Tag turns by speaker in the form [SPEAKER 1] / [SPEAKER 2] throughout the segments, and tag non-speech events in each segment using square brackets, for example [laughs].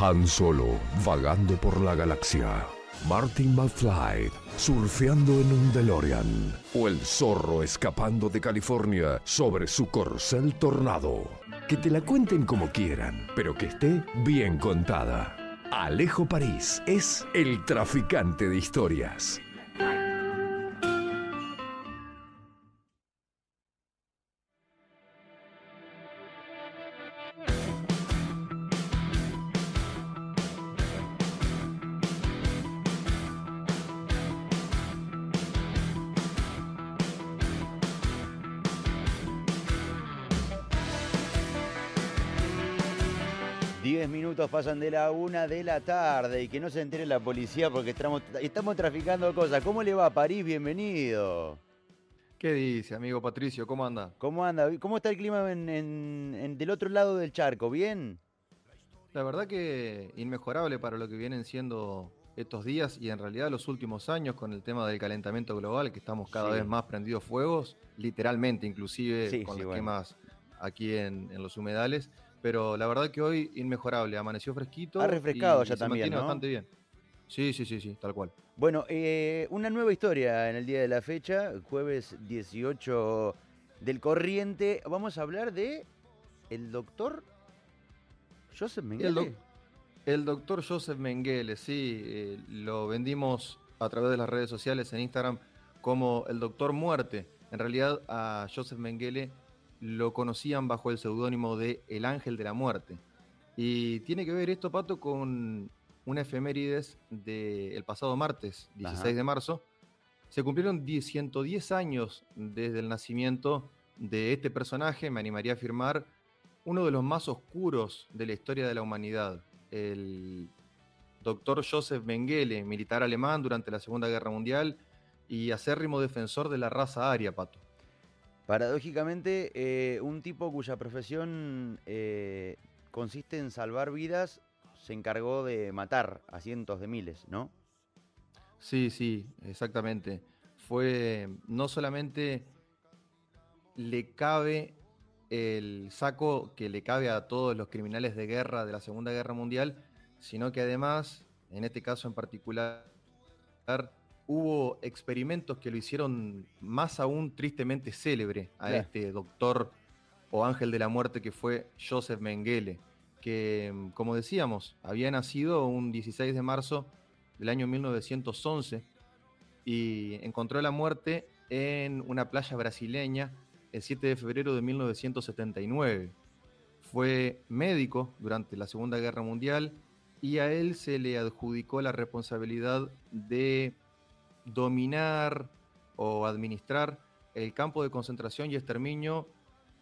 [SPEAKER 1] Han Solo vagando por la galaxia. Martin McFly surfeando en un DeLorean. O el zorro escapando de California sobre su corcel tornado. Que te la cuenten como quieran, pero que esté bien contada. Alejo París es el traficante de historias.
[SPEAKER 2] Pasan de la una de la tarde y que no se entere la policía porque estamos, estamos traficando cosas. ¿Cómo le va a París? Bienvenido.
[SPEAKER 3] ¿Qué dice, amigo Patricio? ¿Cómo anda?
[SPEAKER 2] ¿Cómo anda? ¿Cómo está el clima en, del otro lado del charco? ¿Bien?
[SPEAKER 3] La verdad que inmejorable para lo que vienen siendo estos días y en realidad los últimos años con el tema del calentamiento global, que estamos cada vez más prendidos fuegos, literalmente inclusive con los quemas aquí en, en los humedales pero la verdad que hoy inmejorable, amaneció fresquito.
[SPEAKER 2] Ha refrescado ya
[SPEAKER 3] se
[SPEAKER 2] también, ¿no?
[SPEAKER 3] bastante bien. Sí, sí, sí, sí, tal cual.
[SPEAKER 2] Bueno, eh, una nueva historia en el día de la fecha, jueves 18 del corriente. Vamos a hablar de el doctor Joseph Mengele.
[SPEAKER 3] El, doctor Joseph Mengele, sí, eh, lo vendimos a través de las redes sociales en Instagram como el doctor muerte. En realidad a Joseph Mengele lo conocían bajo el seudónimo de El Ángel de la Muerte. Y tiene que ver esto, Pato, con una efemérides del pasado martes, 16 de marzo. Se cumplieron 110 años desde el nacimiento de este personaje, me animaría a afirmar, uno de los más oscuros de la historia de la humanidad. El doctor Joseph Mengele, militar alemán durante la Segunda Guerra Mundial y acérrimo defensor de la raza aria, Pato.
[SPEAKER 2] Paradójicamente, eh, un tipo cuya profesión eh, consiste en salvar vidas se encargó de matar a cientos de miles, ¿no?
[SPEAKER 3] Sí, sí, exactamente. Fue no solamente le cabe el saco que le cabe a todos los criminales de guerra de la Segunda Guerra Mundial, sino que además, en este caso en particular, hubo experimentos que lo hicieron más aún tristemente célebre a este doctor o ángel de la muerte que fue Joseph Mengele, que, como decíamos, había nacido un 16 de marzo del año 1911 y encontró la muerte en una playa brasileña el 7 de febrero de 1979. Fue médico durante la Segunda Guerra Mundial y a él se le adjudicó la responsabilidad de dominar o administrar el campo de concentración y exterminio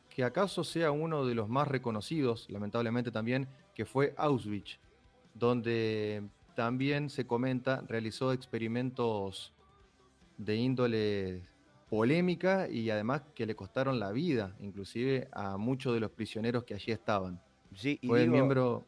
[SPEAKER 3] que acaso sea uno de los más reconocidos, lamentablemente también, que fue Auschwitz, donde también se comenta realizó experimentos de índole polémica y además que le costaron la vida, inclusive a muchos de los prisioneros que allí estaban.
[SPEAKER 2] Sí, y miembro.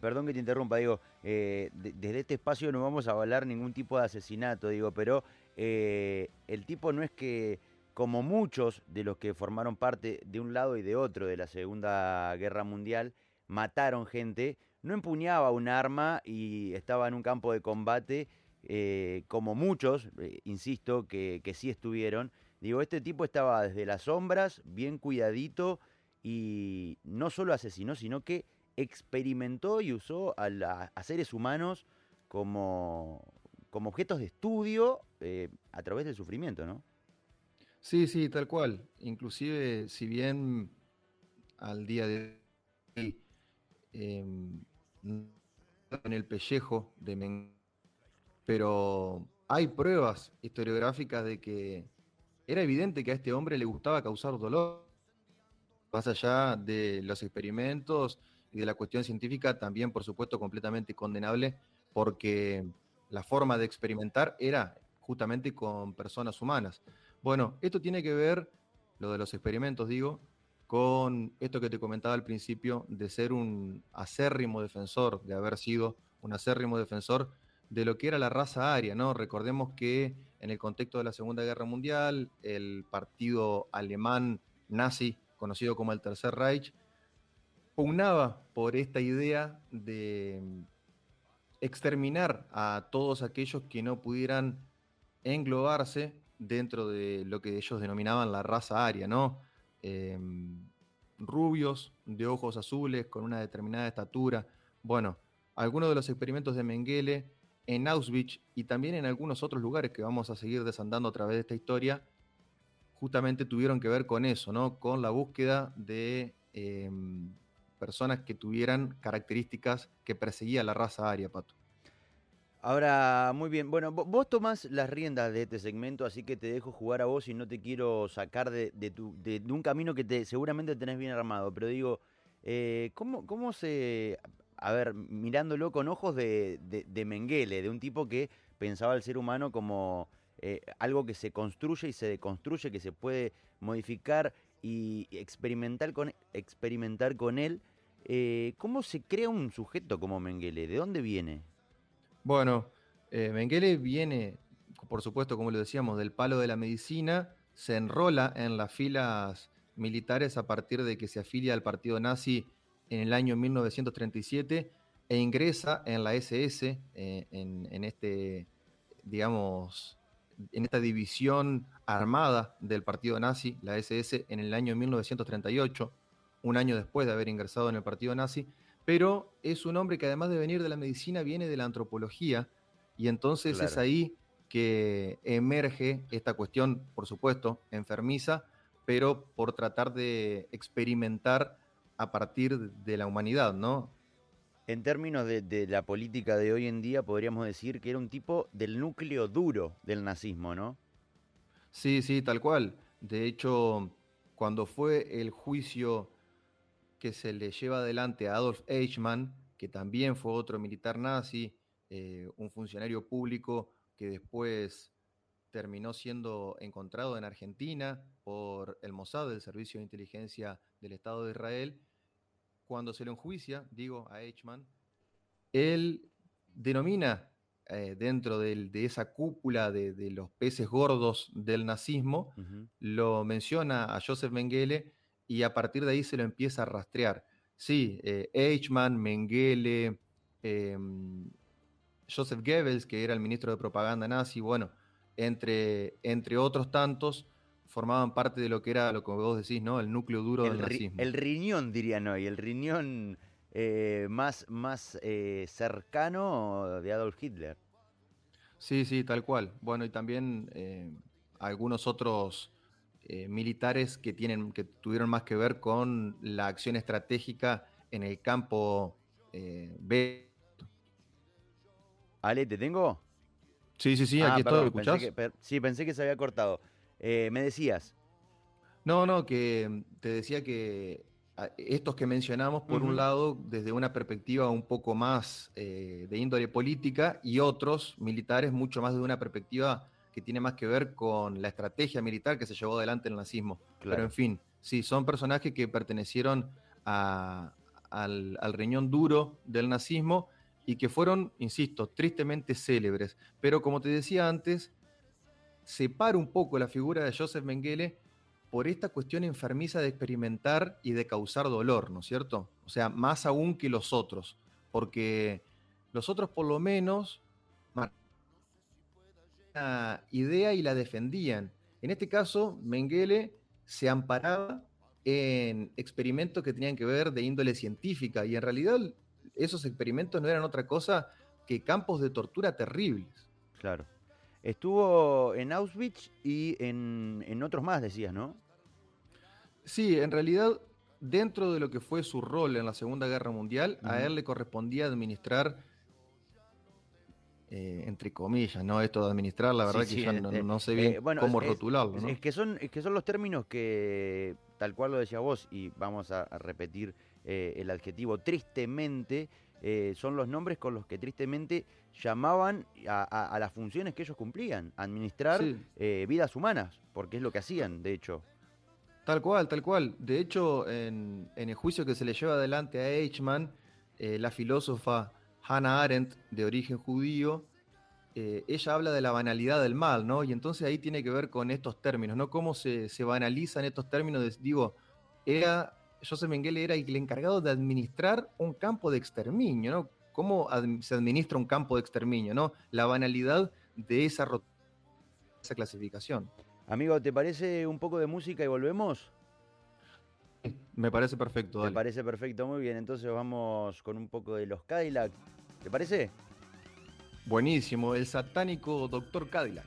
[SPEAKER 2] Perdón que te interrumpa, digo, eh, desde este espacio no vamos a avalar ningún tipo de asesinato, digo, pero eh, el tipo no es que, como muchos de los que formaron parte de un lado y de otro de la Segunda Guerra Mundial, mataron gente, no empuñaba un arma y estaba en un campo de combate, eh, como muchos, insisto, que, que sí estuvieron. Digo, este tipo estaba desde las sombras, bien cuidadito y no solo asesinó, sino que experimentó y usó a, seres humanos como, como, objetos de estudio eh, a través del sufrimiento, ¿no?
[SPEAKER 3] Sí, sí, tal cual. Inclusive, si bien al día de hoy em, en el pellejo de Men pero hay pruebas historiográficas de que era evidente que a este hombre le gustaba causar dolor más allá de los experimentos y de la cuestión científica, también por supuesto completamente condenable, porque la forma de experimentar era justamente con personas humanas. Bueno, esto tiene que ver, lo de los experimentos digo, con esto que te comentaba al principio, de ser un acérrimo defensor, de haber sido un acérrimo defensor de lo que era la raza aria, ¿no? Recordemos que en el contexto de la Segunda Guerra Mundial, el partido alemán nazi conocido como el Tercer Reich, pugnaba por esta idea de exterminar a todos aquellos que no pudieran englobarse dentro de lo que ellos denominaban la raza aria, ¿no? Em, rubios, de ojos azules, con una determinada estatura. Bueno, algunos de los experimentos de Mengele en Auschwitz y también en algunos otros lugares que vamos a seguir desandando a través de esta historia, justamente tuvieron que ver con eso, ¿no? Con la búsqueda de em, personas que tuvieran características que perseguía la raza aria, Pato.
[SPEAKER 2] Ahora, muy bien. Bueno, vos tomás las riendas de este segmento, así que te dejo jugar a vos y no te quiero sacar de, tu, de, un camino que te, seguramente tenés bien armado. Pero digo, eh, ¿cómo, ¿cómo se... A ver, mirándolo con ojos de, de, Mengele, de un tipo que pensaba al ser humano como eh, algo que se construye y se deconstruye, que se puede modificar y experimentar con, experimentar con él. Eh, ¿Cómo se crea un sujeto como Mengele? ¿De dónde viene?
[SPEAKER 3] Bueno, eh, Mengele viene, por supuesto, como lo decíamos, del palo de la medicina, se enrola en las filas militares a partir de que se afilia al partido nazi en el año 1937 e ingresa en la SS, eh, en, este, digamos, en esta división armada del partido nazi, la SS, en el año 1938, un año después de haber ingresado en el partido nazi, pero es un hombre que además de venir de la medicina viene de la antropología y entonces es ahí que emerge esta cuestión, por supuesto, enfermiza, pero por tratar de experimentar a partir de la humanidad, ¿no?
[SPEAKER 2] En términos de, la política de hoy en día, podríamos decir que era un tipo del núcleo duro del nazismo, ¿no?
[SPEAKER 3] Sí, sí, tal cual. De hecho, cuando fue el juicio que se le lleva adelante a Adolf Eichmann, que también fue otro militar nazi, eh, un funcionario público que después terminó siendo encontrado en Argentina por el Mossad, el Servicio de Inteligencia del Estado de Israel. Cuando se lo enjuicia, digo, a Eichmann, él denomina eh, dentro de esa cúpula de, los peces gordos del nazismo, lo menciona a Joseph Mengele y a partir de ahí se lo empieza a rastrear. Sí, eh, Eichmann, Mengele, em, Joseph Goebbels, que era el ministro de propaganda nazi, bueno, entre, entre otros tantos, formaban parte de lo que era lo que vos decís, ¿no? El núcleo duro del nazismo.
[SPEAKER 2] El riñón, dirían hoy, el riñón eh, más, más eh, cercano de Adolf Hitler.
[SPEAKER 3] Sí, sí, tal cual. Bueno, y también algunos otros eh, militares que, tienen, que tuvieron más que ver con la acción estratégica en el campo eh, B.
[SPEAKER 2] Ale, ¿te tengo?
[SPEAKER 3] Sí, sí, sí, aquí ah,
[SPEAKER 2] estoy, sí, pensé que se había cortado. Eh, ¿Me decías?
[SPEAKER 3] No, no, que te decía que ah, estos que mencionamos, por un lado, desde una perspectiva un poco más de índole política y otros militares mucho más de una perspectiva que tiene más que ver con la estrategia militar que se llevó adelante el nazismo. Pero en fin, sí, son personajes que pertenecieron al, riñón duro del nazismo y que fueron, insisto, tristemente célebres. Pero como te decía antes, separa un poco la figura de Joseph Mengele por esta cuestión enfermiza de experimentar y de causar dolor, ¿no es cierto? O sea, más aún que los otros, porque los otros por lo menos idea y la defendían. En este caso, Mengele se amparaba en experimentos que tenían que ver de índole científica y en realidad esos experimentos no eran otra cosa que campos de tortura terribles.
[SPEAKER 2] Claro. Estuvo en Auschwitz y en, otros más, decías, ¿no?
[SPEAKER 3] Sí, en realidad, dentro de lo que fue su rol en la Segunda Guerra Mundial, a él le correspondía administrar eh, entre comillas, ¿no? Esto de administrar, la verdad que ya no, sé bien eh, cómo rotularlo.
[SPEAKER 2] Es, que son, es que son los términos que, tal cual lo decía vos, y vamos a, repetir eh, el adjetivo, tristemente, son los nombres con los que tristemente llamaban a, las funciones que ellos cumplían, administrar vidas humanas, porque es lo que hacían, de hecho.
[SPEAKER 3] Tal cual, tal cual. De hecho, en, en el juicio que se le lleva adelante a Eichmann, la filósofa Hannah Arendt, de origen judío, eh, ella habla de la banalidad del mal, ¿no? Y entonces ahí tiene que ver con estos términos, ¿no? Cómo se, banalizan estos términos. digo, era
[SPEAKER 4] Joseph Mengele era el encargado de administrar un campo de exterminio, ¿no? ¿Cómo se administra un campo de exterminio, ¿no? La banalidad de esa, esa clasificación.
[SPEAKER 2] Amigo, ¿te parece un poco de música y volvemos?
[SPEAKER 4] Me parece perfecto.
[SPEAKER 2] Me parece perfecto, muy bien. Entonces vamos con un poco de los Cadillac. ¿Te parece?
[SPEAKER 4] Buenísimo, el satánico Doctor Cadillac.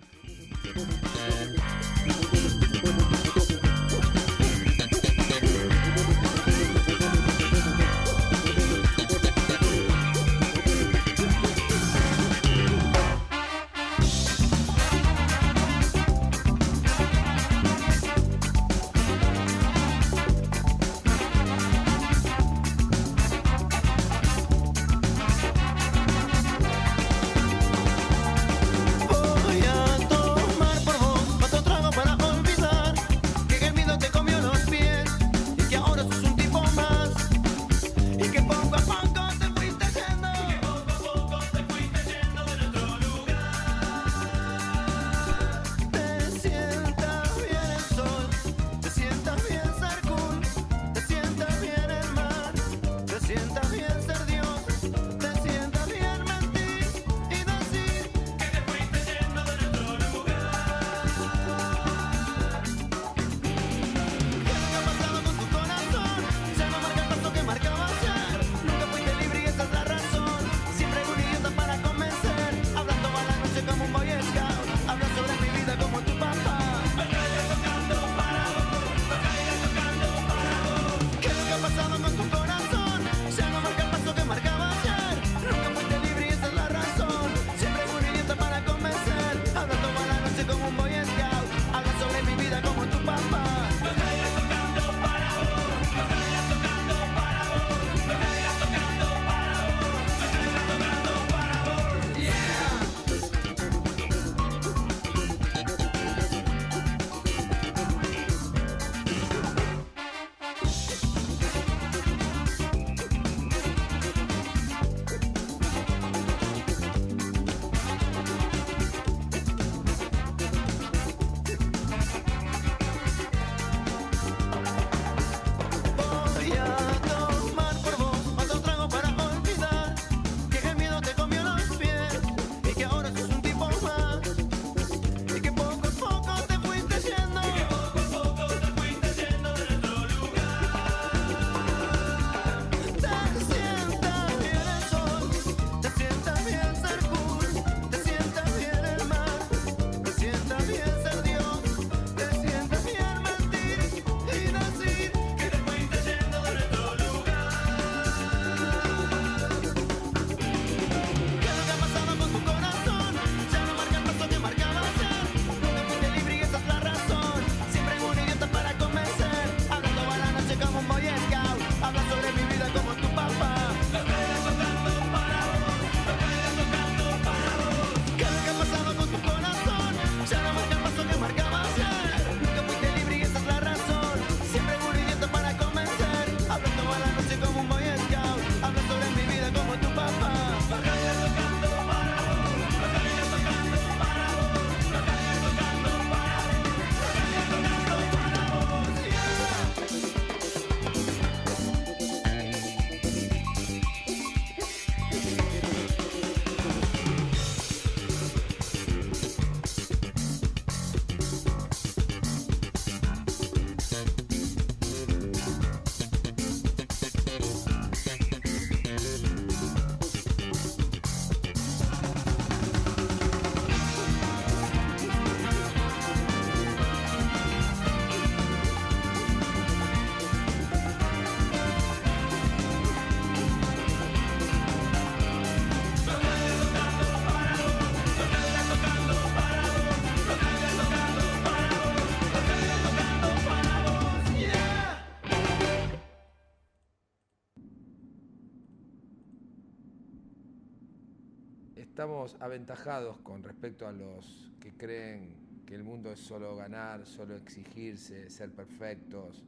[SPEAKER 5] Estamos aventajados con respecto a los que creen que el mundo es solo ganar, solo exigirse, ser perfectos.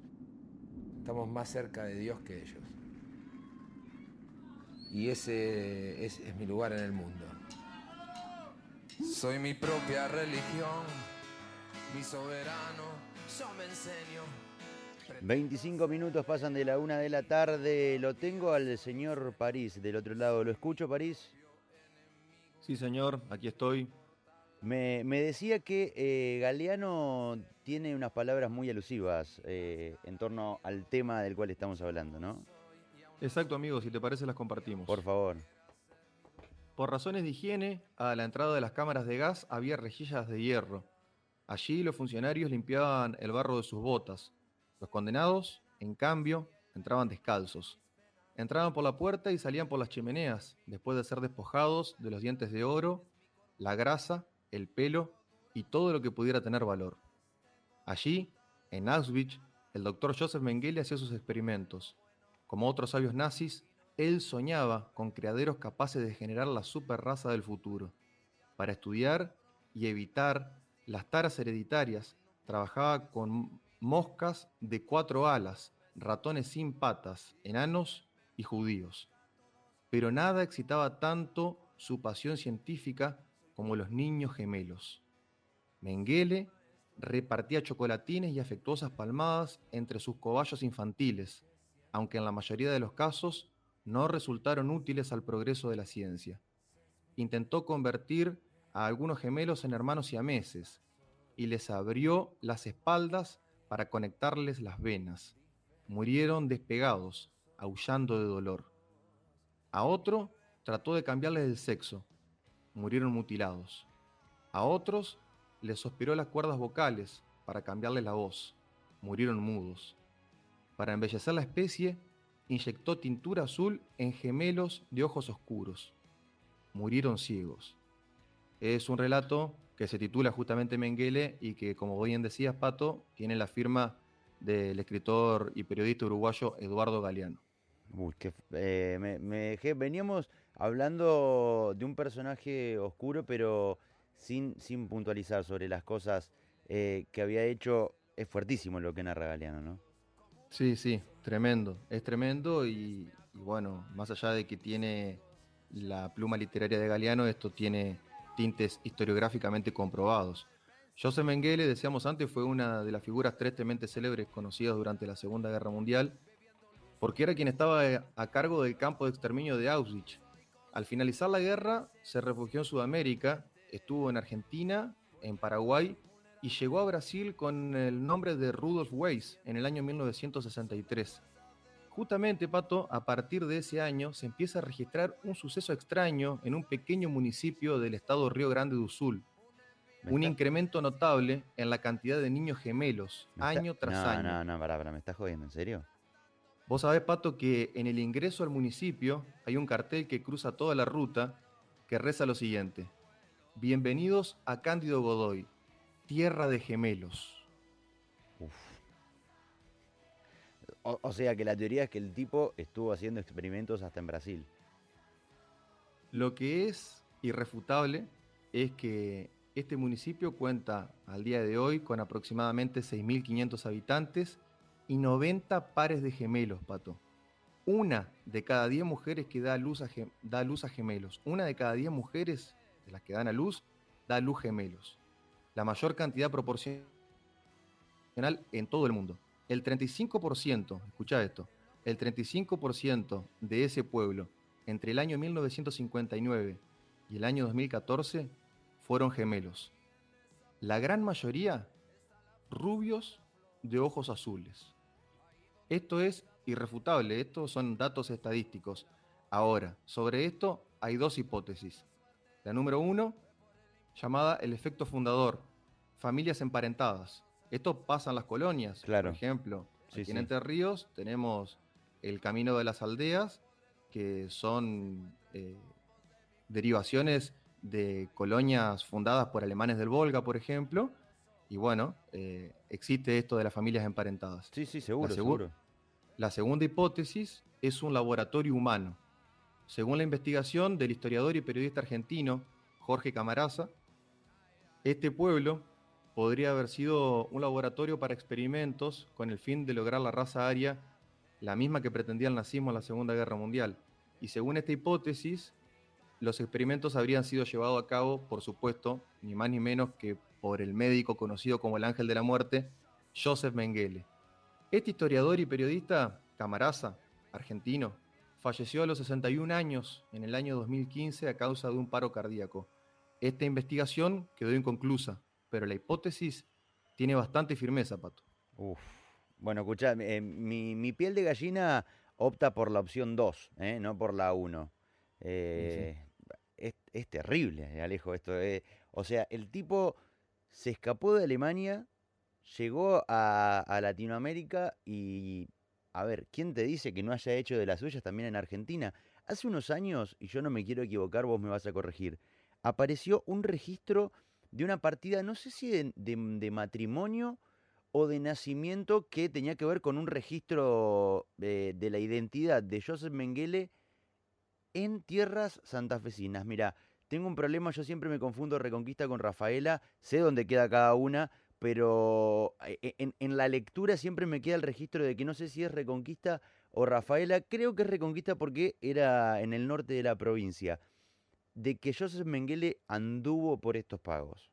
[SPEAKER 5] Estamos más cerca de Dios que ellos. Y ese es, mi lugar en el mundo.
[SPEAKER 6] Soy mi propia religión, mi soberano, yo me enseño.
[SPEAKER 2] 25 minutos pasan de la una de la tarde. Lo tengo al señor París del otro lado. ¿Lo escucho, París?
[SPEAKER 3] Sí, señor, aquí estoy.
[SPEAKER 2] Me, decía que eh, Galeano tiene unas palabras muy alusivas eh, en torno al tema del cual estamos hablando, ¿no?
[SPEAKER 3] Exacto, amigo, si te parece las compartimos.
[SPEAKER 2] Por favor.
[SPEAKER 3] Por razones de higiene, a la entrada de las cámaras de gas había rejillas de hierro. Allí los funcionarios limpiaban el barro de sus botas. Los condenados, en cambio, entraban descalzos. Entraban por la puerta y salían por las chimeneas, después de ser despojados de los dientes de oro, la grasa el pelo y todo lo que pudiera tener valor. Allí, en Auschwitz, el doctor Joseph Mengele hacía sus experimentos. Como otros sabios nazis, él soñaba con criaderos capaces de generar la superraza del futuro. Para estudiar y evitar las taras hereditarias, trabajaba con moscas de cuatro alas, ratones sin patas, enanos y judíos. Pero nada excitaba tanto su pasión científica como los niños gemelos. Mengele repartía chocolatines y afectuosas palmadas entre sus cobayos infantiles, aunque en la mayoría de los casos no resultaron útiles al progreso de la ciencia. Intentó convertir a algunos gemelos en hermanos siameses y les abrió las espaldas para conectarles las venas. Murieron despegados, aullando de dolor. A otro trató de cambiarles el sexo, murieron mutilados. A otros les sospiró las cuerdas vocales para cambiarles la voz, murieron mudos. Para embellecer la especie, inyectó tintura azul en gemelos de ojos oscuros, murieron ciegos. Es un relato que se titula justamente Mengele y que, como bien decías, Pato, tiene la firma del escritor y periodista uruguayo Eduardo Galeano.
[SPEAKER 2] Uy, que, eh, me, me dejé, veníamos hablando de un personaje oscuro, pero sin, sin puntualizar sobre las cosas eh, que había hecho, es fuertísimo lo que narra Galeano, ¿no?
[SPEAKER 3] Sí, sí, tremendo, es tremendo y, bueno, más allá de que tiene la pluma literaria de Galeano, esto tiene tintes historiográficamente comprobados. José Mengele, decíamos antes, fue una de las figuras tristemente célebres conocidas durante la Segunda Guerra Mundial, porque era quien estaba a cargo del campo de exterminio de Auschwitz, al finalizar la guerra, se refugió en Sudamérica, estuvo en Argentina, en Paraguay y llegó a Brasil con el nombre de Rudolf Weiss en el año 1963. Justamente, Pato, a partir de ese año se empieza a registrar un suceso extraño en un pequeño municipio del estado Río Grande do Sul. Un incremento notable en la cantidad de niños gemelos, año tras año.
[SPEAKER 2] No, no, no, pará, ¿me estás jodiendo? ¿En serio?
[SPEAKER 3] Vos sabés, Pato, que en el ingreso al municipio hay un cartel que cruza toda la ruta que reza lo siguiente. Bienvenidos a Cándido Godoy, tierra de gemelos.
[SPEAKER 2] O, sea que la teoría es que el tipo estuvo haciendo experimentos hasta en Brasil.
[SPEAKER 3] Lo que es irrefutable es que este municipio cuenta al día de hoy con aproximadamente 6.500 habitantes y 90 pares de gemelos, Pato. Una de cada 10 mujeres que da luz, a, da luz a gemelos. Una de cada 10 mujeres de las que dan a luz da luz gemelos. La mayor cantidad proporcional en todo el mundo. El 35%, escucha esto, el 35% de ese pueblo entre el año 1959 y el año 2014 fueron gemelos. La gran mayoría rubios de ojos azules. Esto es irrefutable, estos son datos estadísticos. Ahora, sobre esto hay dos hipótesis. La número uno, llamada el efecto fundador, familias emparentadas. Esto pasa en las colonias,
[SPEAKER 2] claro.
[SPEAKER 3] por ejemplo. aquí en Entre Ríos tenemos el Camino de las Aldeas, que son eh, derivaciones de colonias fundadas por alemanes del Volga, por ejemplo, y bueno, eh, existe esto de las familias emparentadas.
[SPEAKER 2] Sí, sí, seguro,
[SPEAKER 3] la
[SPEAKER 2] seguro.
[SPEAKER 3] La segunda hipótesis es un laboratorio humano. Según la investigación del historiador y periodista argentino Jorge Camaraza, este pueblo podría haber sido un laboratorio para experimentos con el fin de lograr la raza aria, la misma que pretendía el nazismo en la Segunda Guerra Mundial. Y según esta hipótesis, los experimentos habrían sido llevados a cabo, por supuesto, ni más ni menos que por el médico conocido como el Ángel de la Muerte, Joseph Mengele. Este historiador y periodista, Camaraza, argentino, falleció a los 61 años en el año 2015 a causa de un paro cardíaco. Esta investigación quedó inconclusa, pero la hipótesis tiene bastante firmeza, Pato.
[SPEAKER 2] Uf. Bueno, escucha, eh, mi, piel de gallina opta por la opción 2, eh, no por la 1. Eh, es, terrible, Alejo, esto. o sea, el tipo se escapó de Alemania, llegó a, Latinoamérica y, a ver, ¿quién te dice que no haya hecho de las suyas también en Argentina? Hace unos años, y yo no me quiero equivocar, vos me vas a corregir, apareció un registro de una partida, no sé si de, matrimonio o de nacimiento que tenía que ver con un registro de la identidad de Joseph Mengele en tierras santafesinas. Mira, tengo un problema, yo siempre me confundo Reconquista con Rafaela, sé dónde queda cada una, pero eh, en, en, la lectura siempre me queda el registro de que no sé si es Reconquista o Rafaela, creo que es Reconquista porque era en el norte de la provincia de que Joseph Mengele anduvo por estos pagos?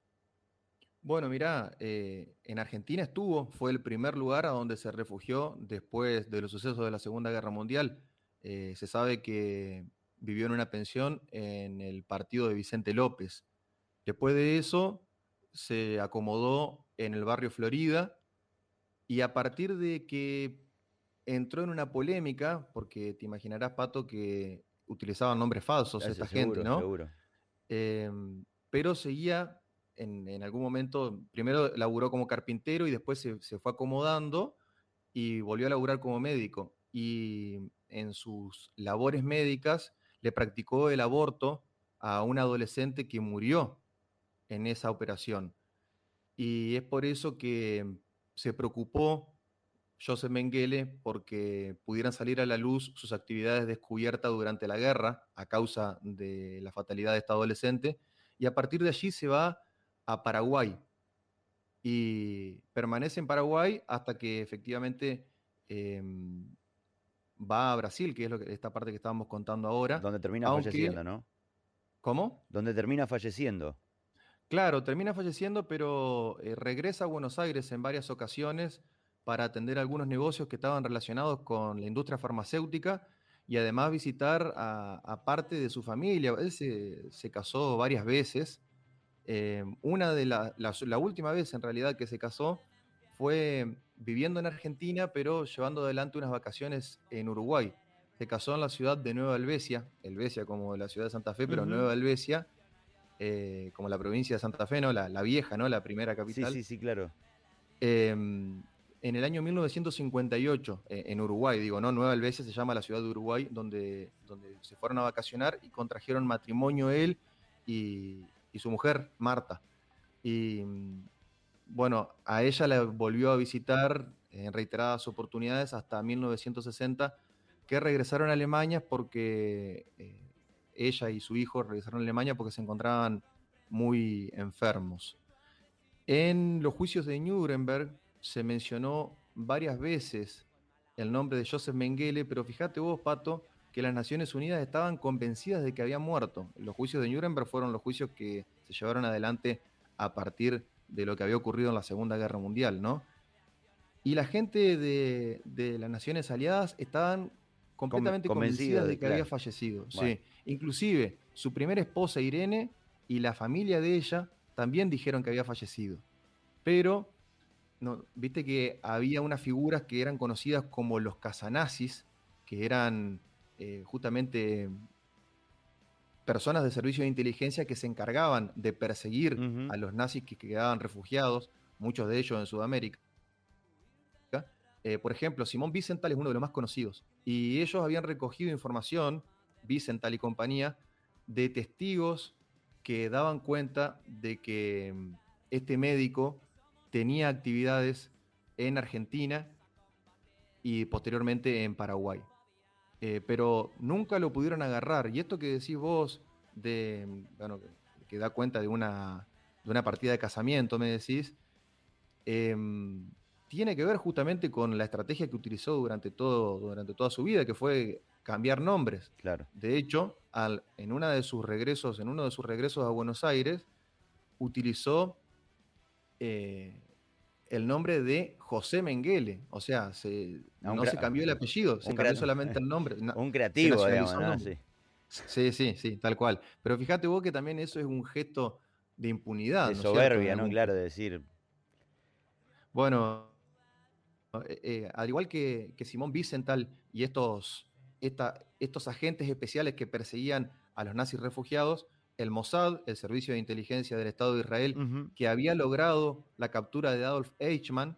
[SPEAKER 3] Bueno, mira, eh, en Argentina estuvo, fue el primer lugar a donde se refugió después de los sucesos de la Segunda Guerra Mundial. Eh, se sabe que vivió en una pensión en el partido de Vicente López. Después de eso, se acomodó en el barrio Florida y a partir de que entró en una polémica, porque te imaginarás, Pato, que utilizaban nombres falsos esta gente, ¿no? Seguro. Em, pero seguía en, algún momento, primero laburó como carpintero y después se, fue acomodando y volvió a laburar como médico. Y en sus labores médicas le practicó el aborto a un adolescente que murió en esa operación. Y es por eso que se preocupó Joseph Mengele porque pudieran salir a la luz sus actividades descubiertas durante la guerra a causa de la fatalidad de esta adolescente. Y a partir de allí se va a Paraguay y permanece en Paraguay hasta que efectivamente em, va a Brasil, que es lo que, esta parte que estábamos contando ahora.
[SPEAKER 2] Donde termina falleciendo, ¿no?
[SPEAKER 3] ¿Cómo?
[SPEAKER 2] Donde termina falleciendo.
[SPEAKER 3] Claro, termina falleciendo, pero eh, regresa a Buenos Aires en varias ocasiones para atender algunos negocios que estaban relacionados con la industria farmacéutica y además visitar a, parte de su familia. Él se, casó varias veces. Eh, una de la, la, última vez en realidad que se casó fue viviendo en Argentina, pero llevando adelante unas vacaciones en Uruguay. Se casó en la ciudad de Nueva Albesia, Helvecia como la ciudad de Santa Fe, pero Nueva Albesia, eh, como la provincia de Santa Fe, ¿no? La, la, vieja, ¿no? La primera capital.
[SPEAKER 2] Sí, sí, sí, claro.
[SPEAKER 3] Em, en el año 1958 eh, en Uruguay, digo, ¿no? Nueva Albesia se llama la ciudad de Uruguay, donde, donde se fueron a vacacionar y contrajeron matrimonio él y, su mujer, Marta. Y bueno, a ella la volvió a visitar en reiteradas oportunidades hasta 1960, que regresaron a Alemania porque eh, ella y su hijo regresaron a Alemania porque se encontraban muy enfermos. En los juicios de Nuremberg, se mencionó varias veces el nombre de Joseph Mengele, pero fíjate vos, Pato, que las Naciones Unidas estaban convencidas de que había muerto. Los juicios de Nuremberg fueron los juicios que se llevaron adelante a partir de lo que había ocurrido en la Segunda Guerra Mundial, ¿no? Y la gente de, las Naciones Aliadas estaban completamente convencidas de que había fallecido. Sí. Inclusive su primera esposa Irene y la familia de ella también dijeron que había fallecido. Pero viste que había unas figuras que eran conocidas como los casanazis, que eran eh, justamente personas de servicio de inteligencia que se encargaban de perseguir a los nazis que quedaban refugiados, muchos de ellos en Sudamérica. Eh, por ejemplo, Simón Wiesenthal es uno de los más conocidos. Y ellos habían recogido información, Wiesenthal y compañía, de testigos que daban cuenta de que mm, este médico tenía actividades en Argentina y posteriormente en Paraguay. Eh, pero nunca lo pudieron agarrar. Y esto que decís vos, de, bueno, que da cuenta de una, de una partida de casamiento, me decís, em, tiene que ver justamente con la estrategia que utilizó durante, todo, durante toda su vida, que fue cambiar nombres.
[SPEAKER 2] Claro.
[SPEAKER 3] De hecho, al, en, una de sus regresos, en uno de sus regresos a Buenos Aires, utilizó eh, el nombre de José Mengele. O sea, se, no se cambió el apellido, se cambió solamente el nombre. [laughs]
[SPEAKER 2] Un creativo, digamos,
[SPEAKER 3] Sí. sí, sí, tal cual. Pero fíjate vos que también eso es un gesto de impunidad.
[SPEAKER 2] De soberbia, ¿no? Claro, de decir.
[SPEAKER 3] Bueno, eh, eh, al igual que, Simón Wiesenthal y estos, estos agentes especiales que perseguían a los nazis refugiados, el Mossad, el Servicio de Inteligencia del Estado de Israel, que había logrado la captura de Adolf Eichmann,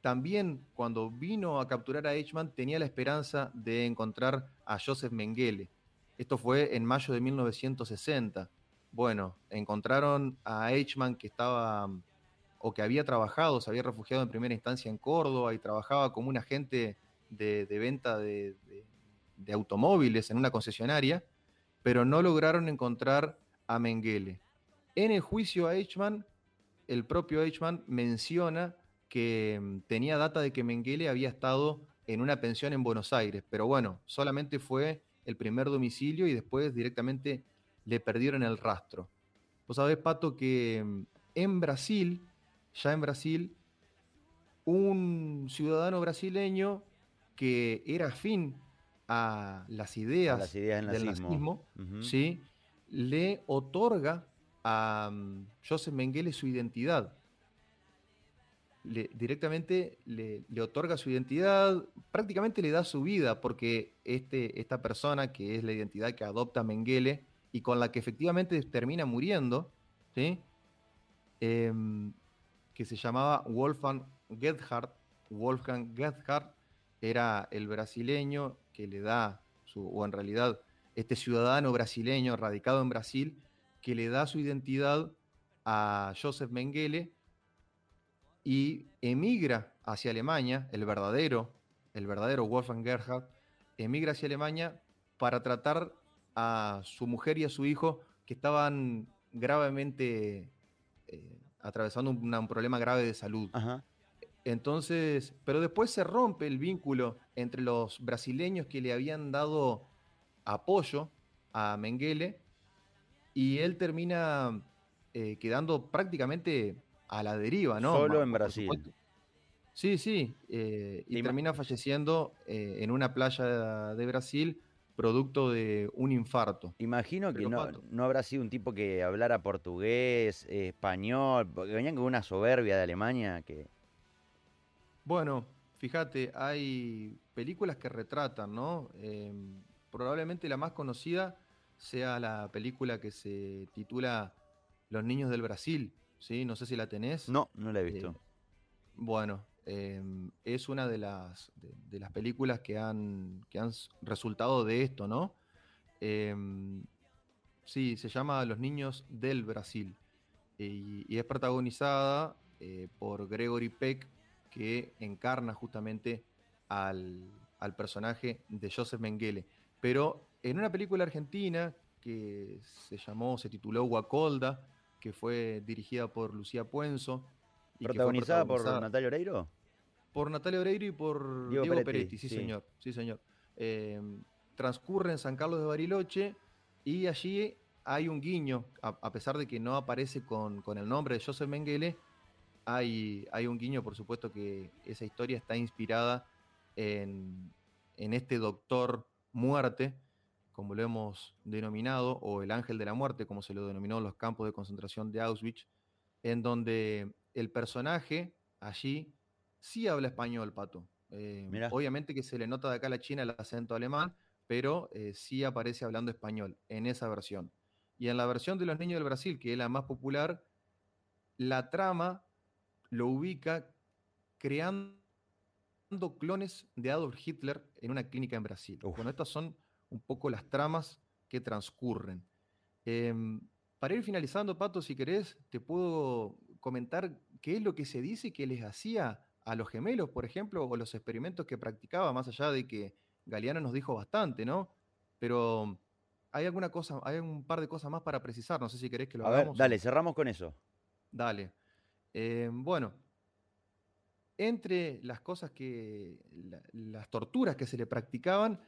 [SPEAKER 3] también cuando vino a capturar a Eichmann tenía la esperanza de encontrar a Joseph Mengele. Esto fue en mayo de 1960. Bueno, encontraron a Eichmann que estaba o que había trabajado, se había refugiado en primera instancia en Córdoba y trabajaba como un agente de, venta de automóviles en una concesionaria pero no lograron encontrar a Mengele. En el juicio a Eichmann, el propio Eichmann menciona que mm, tenía data de que Mengele había estado en una pensión en Buenos Aires, pero bueno, solamente fue el primer domicilio y después directamente le perdieron el rastro. Vos sabés, Pato, que mm, en Brasil, ya en Brasil, un ciudadano brasileño que era afín a las ideas, del nazismo, ¿sí? le otorga a mm, Joseph Mengele su identidad. directamente le, otorga su identidad, prácticamente le da su vida, porque este, esta persona, que es la identidad que adopta Mengele y con la que efectivamente termina muriendo, ¿sí? Em, que se llamaba Wolfgang Gerhard, Wolfgang Gerhard era el brasileño que le da, su, o en realidad este ciudadano brasileño radicado en Brasil, que le da su identidad a Joseph Mengele y emigra hacia Alemania, el verdadero, el verdadero Wolfgang Gerhard, emigra hacia Alemania para tratar a su mujer y a su hijo que estaban gravemente eh, atravesando un, problema grave de salud. Entonces, pero después se rompe el vínculo entre los brasileños que le habían dado apoyo a Mengele y él termina eh, quedando prácticamente a la deriva, ¿no?
[SPEAKER 2] Solo en Brasil.
[SPEAKER 3] Sí, sí, eh, y termina falleciendo eh, en una playa de Brasil producto de un infarto.
[SPEAKER 2] Imagino que no, no, habrá sido un tipo que hablara portugués, español, porque venían con una soberbia de Alemania que
[SPEAKER 3] bueno, fíjate, hay películas que retratan, ¿no? Em, probablemente la más conocida sea la película que se titula Los niños del Brasil, ¿sí? No sé si la tenés.
[SPEAKER 2] No, no la he visto. Eh,
[SPEAKER 3] bueno, em, es una de las, de, las películas que han, que han resultado de esto, ¿no? Em, sí, se llama Los niños del Brasil y, y es protagonizada eh, por Gregory Peck que encarna justamente al, personaje de Joseph Mengele. Pero en una película argentina que se llamó, se tituló Guacolda, que fue dirigida por Lucía Puenzo.
[SPEAKER 2] Y ¿Protagonizada, por Natalia Oreiro?
[SPEAKER 3] Por Natalia Oreiro y por Diego, Peretti, sí, señor. Sí, señor. Em, transcurre en San Carlos de Bariloche y allí hay un guiño, a, pesar de que no aparece con, con, el nombre de Joseph Mengele, hay, hay un guiño, por supuesto, que esa historia está inspirada en, este doctor muerte, como lo hemos denominado, o el ángel de la muerte, como se lo denominó en los campos de concentración de Auschwitz, en donde el personaje allí sí habla español, Pato. Eh, obviamente que se le nota de acá a la China el acento alemán, pero eh, sí aparece hablando español en esa versión. Y en la versión de Los Niños del Brasil, que es la más popular, la trama lo ubica creando clones de Adolf Hitler en una clínica en Brasil. Bueno, estas son un poco las tramas que transcurren. Em, para ir finalizando, Pato, si querés, te puedo comentar qué es lo que se dice que les hacía a los gemelos, por ejemplo, o los experimentos que practicaba, más allá de que Galeano nos dijo bastante, ¿no? Pero hay alguna cosa, hay un par de cosas más para precisar, no sé si querés que lo hagamos.
[SPEAKER 2] dale, cerramos con eso.
[SPEAKER 3] Dale. Eh, bueno, entre las cosas que, las torturas que se le practicaban,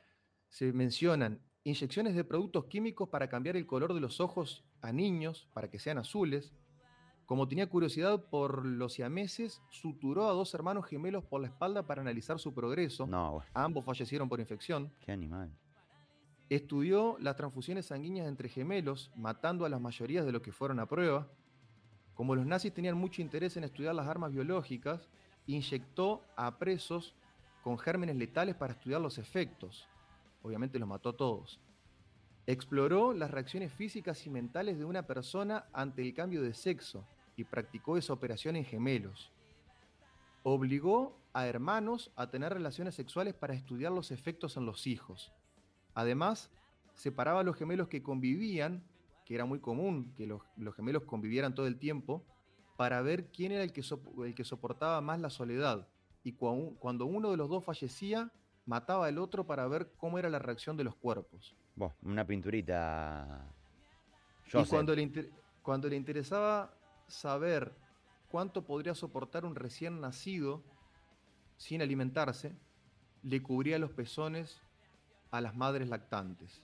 [SPEAKER 3] se mencionan inyecciones de productos químicos para cambiar el color de los ojos a niños, para que sean azules, Como tenía curiosidad por los siameses, suturó a dos hermanos gemelos por la espalda para analizar su progreso.
[SPEAKER 2] No,
[SPEAKER 3] Ambos fallecieron por infección.
[SPEAKER 2] Qué animal.
[SPEAKER 3] Estudió las transfusiones sanguíneas entre gemelos, matando a las mayorías de los que fueron a prueba. Como los nazis tenían mucho interés en estudiar las armas biológicas, inyectó a presos con gérmenes letales para estudiar los efectos. Obviamente los mató a todos. Exploró las reacciones físicas y mentales de una persona ante el cambio de sexo y practicó esa operación en gemelos. Obligó a hermanos a tener relaciones sexuales para estudiar los efectos en los hijos. Además, separaba a los gemelos que convivían, que era muy común que los, gemelos convivieran todo el tiempo, para ver quién era el que, el que soportaba más la soledad. Y cuando uno de los dos fallecía, mataba al otro para ver cómo era la reacción de los cuerpos.
[SPEAKER 2] una pinturita.
[SPEAKER 3] Y cuando le, cuando le interesaba saber cuánto podría soportar un recién nacido sin alimentarse, le cubría los pezones a las madres lactantes.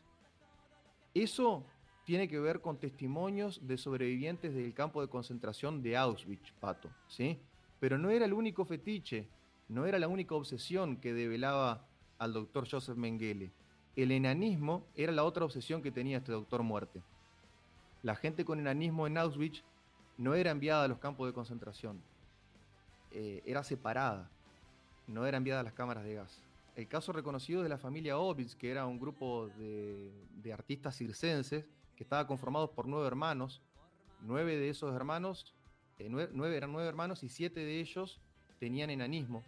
[SPEAKER 3] Eso tiene que ver con testimonios de sobrevivientes del campo de concentración de Auschwitz, Pato, ¿sí? Pero no era el único fetiche, no era la única obsesión que develaba al doctor Joseph Mengele. El enanismo era la otra obsesión que tenía este doctor muerte. La gente con enanismo en Auschwitz no era enviada a los campos de concentración, eh, era separada, no era enviada a las cámaras de gas el caso reconocido de la familia Ovitz, que era un grupo de, artistas circenses que estaba conformado por nueve hermanos. Nueve de esos hermanos, eh, nueve, eran nueve hermanos y siete de ellos tenían enanismo.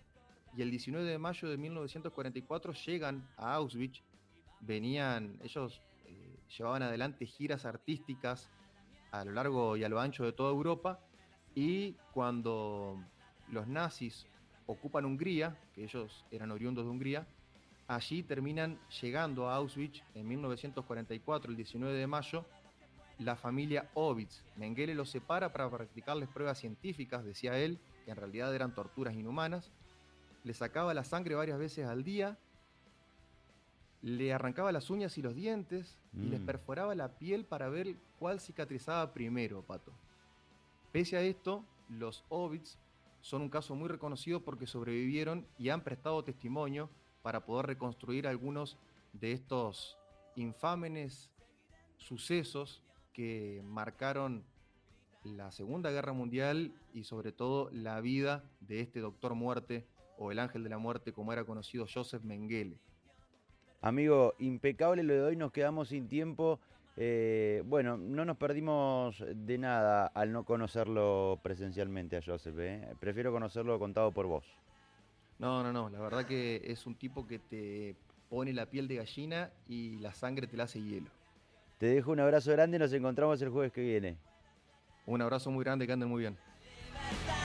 [SPEAKER 3] Y el 19 de mayo de 1944 llegan a Auschwitz. Venían, ellos eh, llevaban adelante giras artísticas a lo largo y a lo ancho de toda Europa. Y cuando los nazis ocupan Hungría, que ellos eran oriundos de Hungría, allí terminan llegando a Auschwitz en 1944, el 19 de mayo, la familia Ovitz. Mengele los separa para practicarles pruebas científicas, decía él, que en realidad eran torturas inhumanas. Le sacaba la sangre varias veces al día, le arrancaba las uñas y los dientes y les mm. perforaba la piel para ver cuál cicatrizaba primero, Pato. Pese a esto, los Ovitz son un caso muy reconocido porque sobrevivieron y han prestado testimonio para poder reconstruir algunos de estos infames sucesos que marcaron la Segunda Guerra Mundial y sobre todo la vida de este doctor muerte o el ángel de la muerte como era conocido Joseph Mengele.
[SPEAKER 2] Amigo, impecable lo de hoy, nos quedamos sin tiempo. Eh, bueno, no nos perdimos de nada al no conocerlo presencialmente a Joseph. ¿eh? Prefiero conocerlo contado por vos.
[SPEAKER 3] No, no, no. La verdad que es un tipo que te pone la piel de gallina y la sangre te la hace hielo.
[SPEAKER 2] Te dejo un abrazo grande y nos encontramos el jueves que viene.
[SPEAKER 3] Un abrazo muy grande, que anden muy bien.